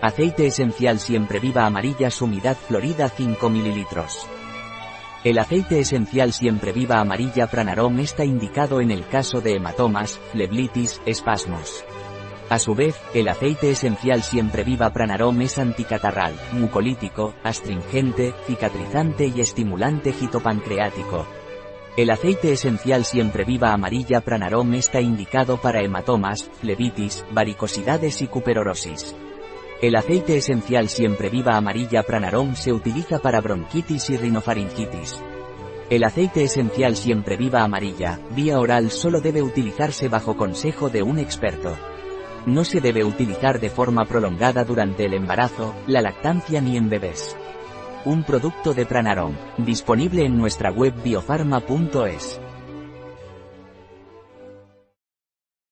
Aceite esencial siempre viva amarilla sumidad florida 5 ml. El aceite esencial siempre viva amarilla pranarom está indicado en el caso de hematomas, fleblitis, espasmos. A su vez, el aceite esencial siempre viva pranarom es anticatarral, mucolítico, astringente, cicatrizante y estimulante gitopancreático. El aceite esencial siempre viva amarilla pranarom está indicado para hematomas, flebitis, varicosidades y cuperorosis. El aceite esencial siempre viva amarilla pranarom se utiliza para bronquitis y rinofaringitis. El aceite esencial siempre viva amarilla, vía oral solo debe utilizarse bajo consejo de un experto. No se debe utilizar de forma prolongada durante el embarazo, la lactancia ni en bebés. Un producto de Pranarom, disponible en nuestra web biofarma.es.